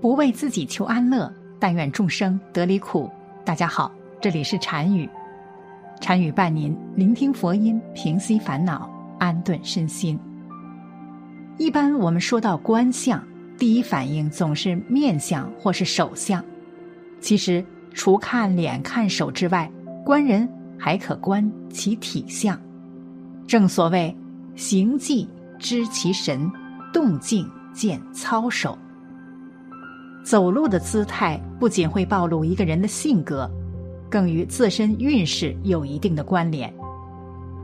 不为自己求安乐，但愿众生得离苦。大家好，这里是禅语，禅语伴您聆听佛音，平息烦恼，安顿身心。一般我们说到观相，第一反应总是面相或是手相。其实除看脸、看手之外，观人还可观其体相。正所谓行迹知其神，动静见操守。走路的姿态不仅会暴露一个人的性格，更与自身运势有一定的关联。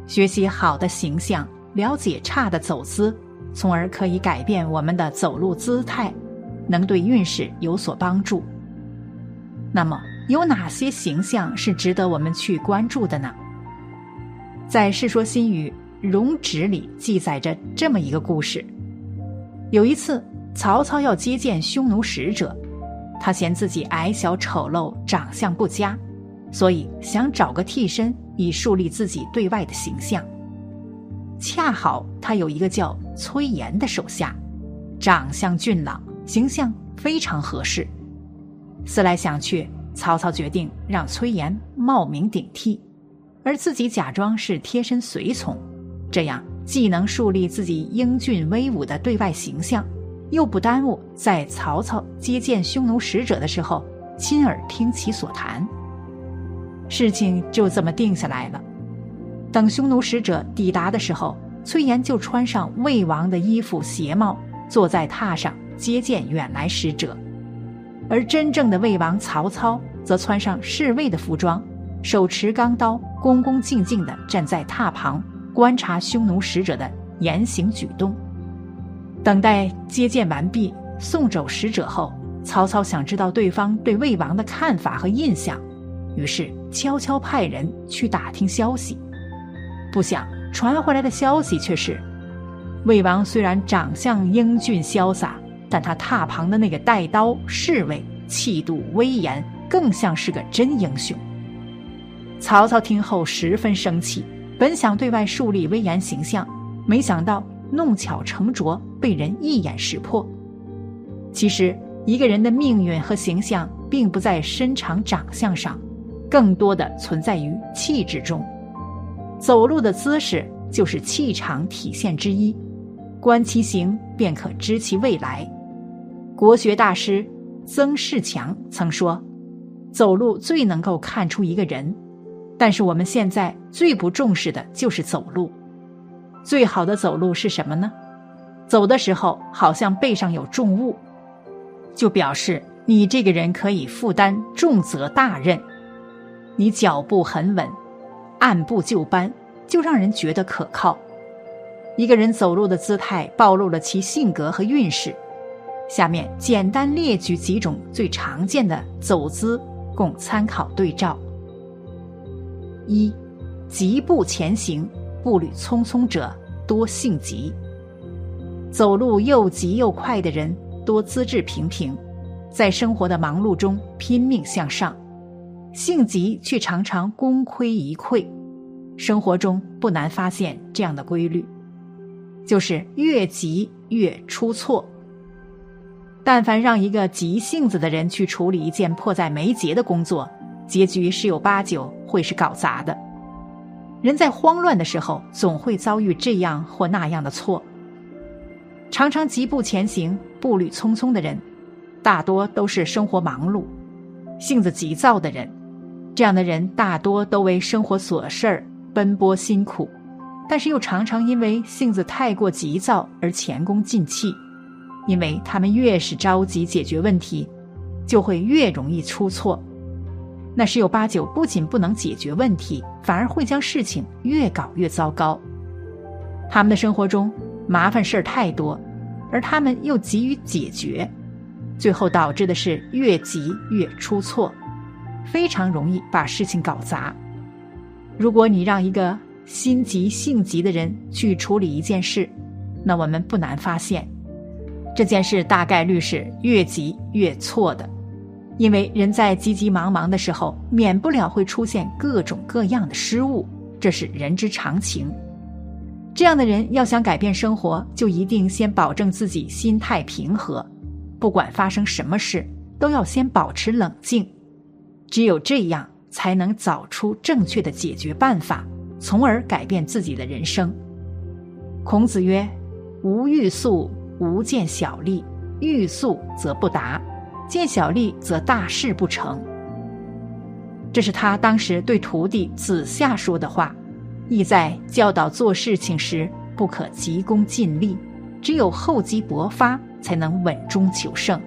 学习好的形象，了解差的走姿，从而可以改变我们的走路姿态，能对运势有所帮助。那么，有哪些形象是值得我们去关注的呢？在《世说新语·容止》里记载着这么一个故事：有一次。曹操要接见匈奴使者，他嫌自己矮小丑陋、长相不佳，所以想找个替身以树立自己对外的形象。恰好他有一个叫崔琰的手下，长相俊朗，形象非常合适。思来想去，曹操决定让崔琰冒名顶替，而自己假装是贴身随从，这样既能树立自己英俊威武的对外形象。又不耽误在曹操接见匈奴使者的时候亲耳听其所谈。事情就这么定下来了。等匈奴使者抵达的时候，崔琰就穿上魏王的衣服鞋帽，坐在榻上接见远来使者；而真正的魏王曹操则穿上侍卫的服装，手持钢刀，恭恭敬敬地站在榻旁观察匈奴使者的言行举动。等待接见完毕，送走使者后，曹操想知道对方对魏王的看法和印象，于是悄悄派人去打听消息。不想传回来的消息却是：魏王虽然长相英俊潇洒，但他榻旁的那个带刀侍卫气度威严，更像是个真英雄。曹操听后十分生气，本想对外树立威严形象，没想到。弄巧成拙，被人一眼识破。其实，一个人的命运和形象，并不在身长长相上，更多的存在于气质中。走路的姿势就是气场体现之一，观其形，便可知其未来。国学大师曾仕强曾说：“走路最能够看出一个人。”但是我们现在最不重视的就是走路。最好的走路是什么呢？走的时候好像背上有重物，就表示你这个人可以负担重责大任。你脚步很稳，按部就班，就让人觉得可靠。一个人走路的姿态暴露了其性格和运势。下面简单列举几种最常见的走姿，供参考对照。一，疾步前行。步履匆匆者多性急，走路又急又快的人多资质平平，在生活的忙碌中拼命向上；性急却常常功亏一篑。生活中不难发现这样的规律，就是越急越出错。但凡让一个急性子的人去处理一件迫在眉睫的工作，结局十有八九会是搞砸的。人在慌乱的时候，总会遭遇这样或那样的错。常常疾步前行、步履匆匆的人，大多都是生活忙碌、性子急躁的人。这样的人大多都为生活琐事儿奔波辛苦，但是又常常因为性子太过急躁而前功尽弃。因为他们越是着急解决问题，就会越容易出错。那十有八九不仅不能解决问题，反而会将事情越搞越糟糕。他们的生活中麻烦事儿太多，而他们又急于解决，最后导致的是越急越出错，非常容易把事情搞砸。如果你让一个心急性急的人去处理一件事，那我们不难发现，这件事大概率是越急越错的。因为人在急急忙忙的时候，免不了会出现各种各样的失误，这是人之常情。这样的人要想改变生活，就一定先保证自己心态平和，不管发生什么事，都要先保持冷静。只有这样，才能找出正确的解决办法，从而改变自己的人生。孔子曰：“无欲速，无见小利；欲速则不达，见小利则大事不成。”这是他当时对徒弟子夏说的话，意在教导做事情时不可急功近利，只有厚积薄发，才能稳中求胜。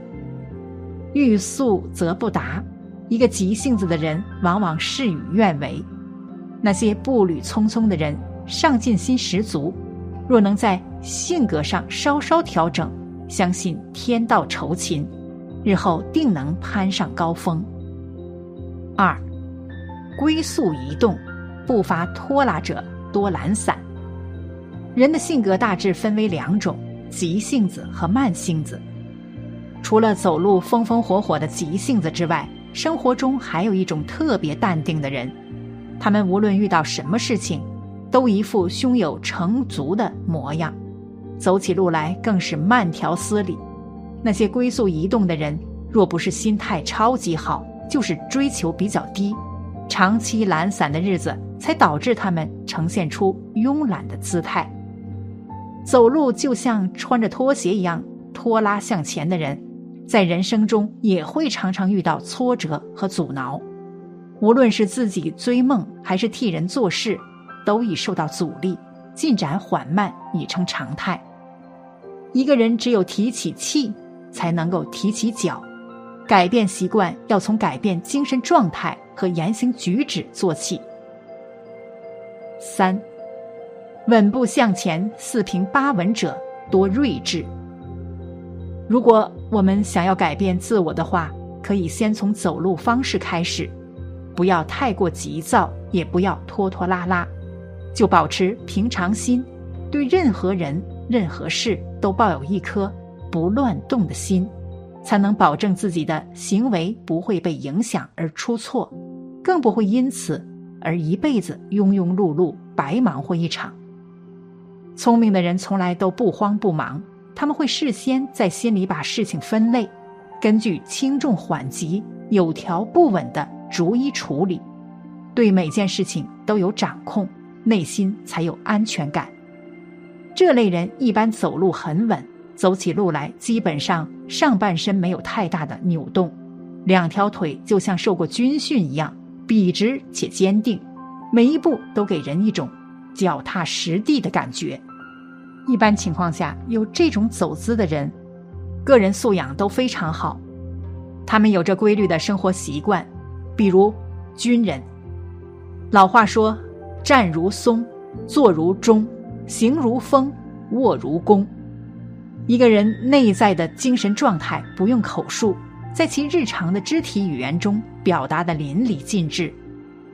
欲速则不达，一个急性子的人往往事与愿违；那些步履匆匆的人上进心十足，若能在性格上稍稍调整，相信天道酬勤，日后定能攀上高峰。二。龟速移动，步伐拖拉者多懒散。人的性格大致分为两种：急性子和慢性子。除了走路风风火火的急性子之外，生活中还有一种特别淡定的人。他们无论遇到什么事情，都一副胸有成竹的模样，走起路来更是慢条斯理。那些龟速移动的人，若不是心态超级好，就是追求比较低。长期懒散的日子，才导致他们呈现出慵懒的姿态。走路就像穿着拖鞋一样拖拉向前的人，在人生中也会常常遇到挫折和阻挠。无论是自己追梦，还是替人做事，都已受到阻力，进展缓慢已成常态。一个人只有提起气，才能够提起脚。改变习惯要从改变精神状态和言行举止做起。三，稳步向前、四平八稳者多睿智。如果我们想要改变自我的话，可以先从走路方式开始，不要太过急躁，也不要拖拖拉拉，就保持平常心，对任何人、任何事都抱有一颗不乱动的心。才能保证自己的行为不会被影响而出错，更不会因此而一辈子庸庸碌碌、白忙活一场。聪明的人从来都不慌不忙，他们会事先在心里把事情分类，根据轻重缓急、有条不紊的逐一处理，对每件事情都有掌控，内心才有安全感。这类人一般走路很稳。走起路来，基本上上半身没有太大的扭动，两条腿就像受过军训一样笔直且坚定，每一步都给人一种脚踏实地的感觉。一般情况下，有这种走姿的人，个人素养都非常好，他们有着规律的生活习惯，比如军人。老话说：“站如松，坐如钟，行如风，卧如弓。”一个人内在的精神状态不用口述，在其日常的肢体语言中表达的淋漓尽致，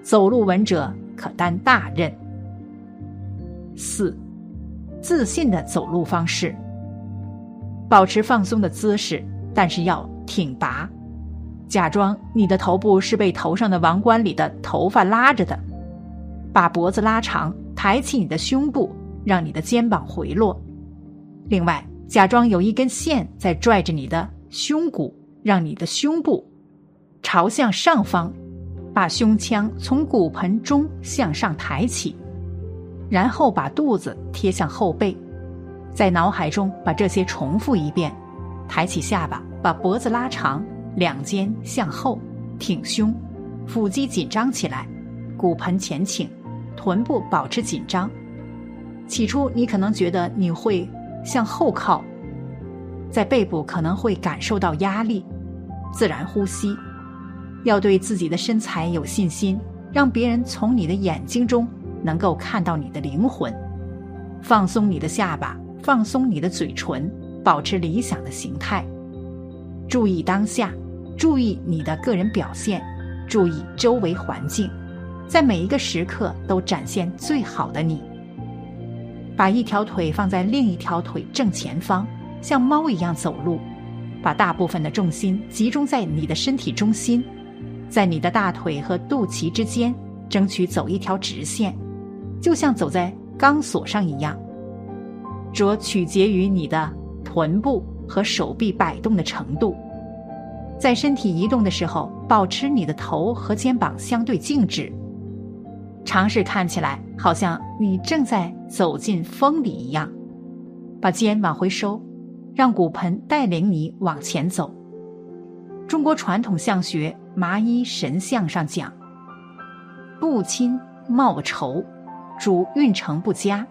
走路稳者可担大任。四，自信的走路方式，保持放松的姿势，但是要挺拔，假装你的头部是被头上的王冠里的头发拉着的，把脖子拉长，抬起你的胸部，让你的肩膀回落。另外。假装有一根线在拽着你的胸骨，让你的胸部朝向上方，把胸腔从骨盆中向上抬起，然后把肚子贴向后背，在脑海中把这些重复一遍：抬起下巴，把脖子拉长，两肩向后，挺胸，腹肌紧张起来，骨盆前倾，臀部保持紧张。起初你可能觉得你会。向后靠，在背部可能会感受到压力，自然呼吸，要对自己的身材有信心，让别人从你的眼睛中能够看到你的灵魂。放松你的下巴，放松你的嘴唇，保持理想的形态。注意当下，注意你的个人表现，注意周围环境，在每一个时刻都展现最好的你。把一条腿放在另一条腿正前方，像猫一样走路，把大部分的重心集中在你的身体中心，在你的大腿和肚脐之间，争取走一条直线，就像走在钢索上一样。着取决于你的臀部、和手臂摆动的程度。在身体移动的时候，保持你的头和肩膀相对静止，尝试看起来好像你正在走进风里一样。把肩往回收，让骨盆带领你往前走。中国传统相学麻衣神相上讲：“步亲貌愁，主运程不佳。”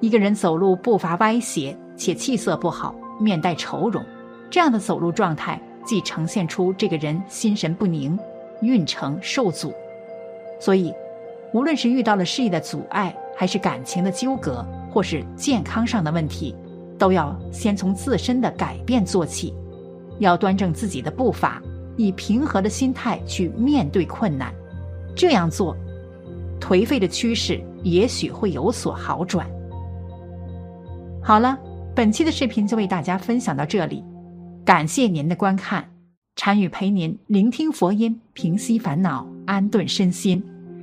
一个人走路步伐歪斜且气色不好，面带愁容，这样的走路状态。既呈现出这个人心神不宁，运程受阻，所以，无论是遇到了事业的阻碍，还是感情的纠葛，或是健康上的问题，都要先从自身的改变做起，要端正自己的步伐，以平和的心态去面对困难。这样做，颓废的趋势也许会有所好转。好了，本期的视频就为大家分享到这里。感谢您的观看，禅语陪您聆听佛音，平息烦恼，安顿身心。